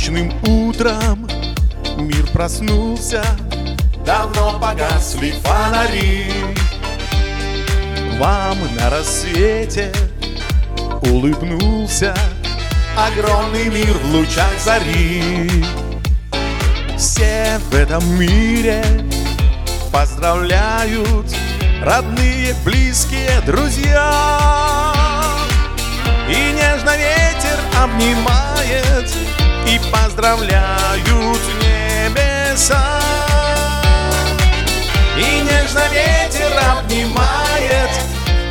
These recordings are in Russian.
Солнечным утром. Мир проснулся Давно погасли фонари. Вам на рассвете улыбнулся Огромный мир в лучах зари. Все в этом мире поздравляют Родные, близкие, друзья. И нежно ветер обнимает И поздравляют небеса. И нежно ветер обнимает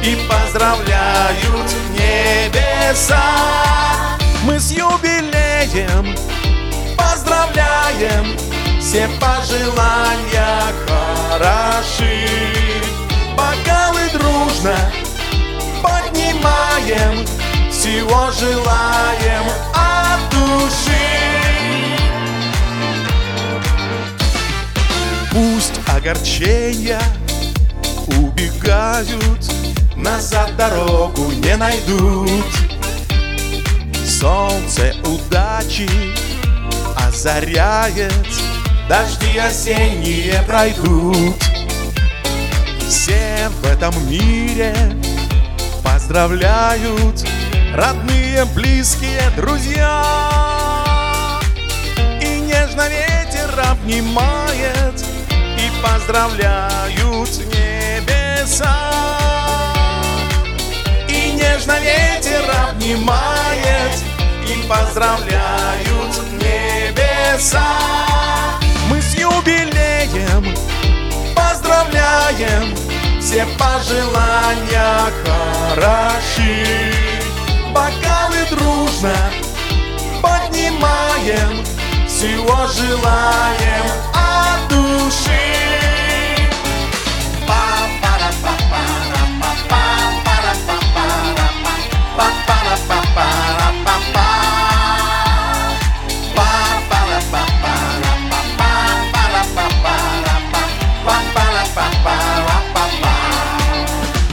И поздравляют небеса. Мы с юбилеем поздравляем Все пожелания хороши. Бокалы дружно поднимаем Всего желаем огорчения убегают Назад дорогу не найдут. Солнце удачи озаряет Дожди осенние пройдут. Все в этом мире поздравляют Родные, близкие, друзья. И нежно ветер обнимает Поздравляют небеса. И нежно ветер обнимает И поздравляют небеса. Мы с юбилеем поздравляем Все пожелания хороши. Бокалы дружно поднимаем Всего желаем от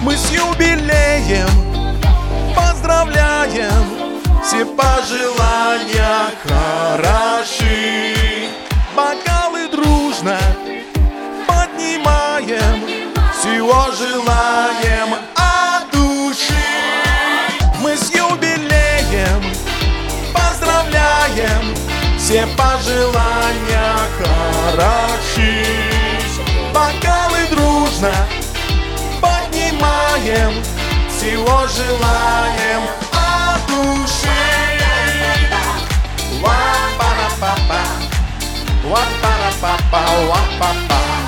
Мы с юбилеем поздравляем. Все пожелания хороши. Бокалы дружно поднимаем. Всего желаем от души. Мы с юбилеем поздравляем. Все пожелания хороши. Бокалы дружно Всего желаем от души Ва-па-ра-па-па Ва-па-ра-па-па Ва-па-па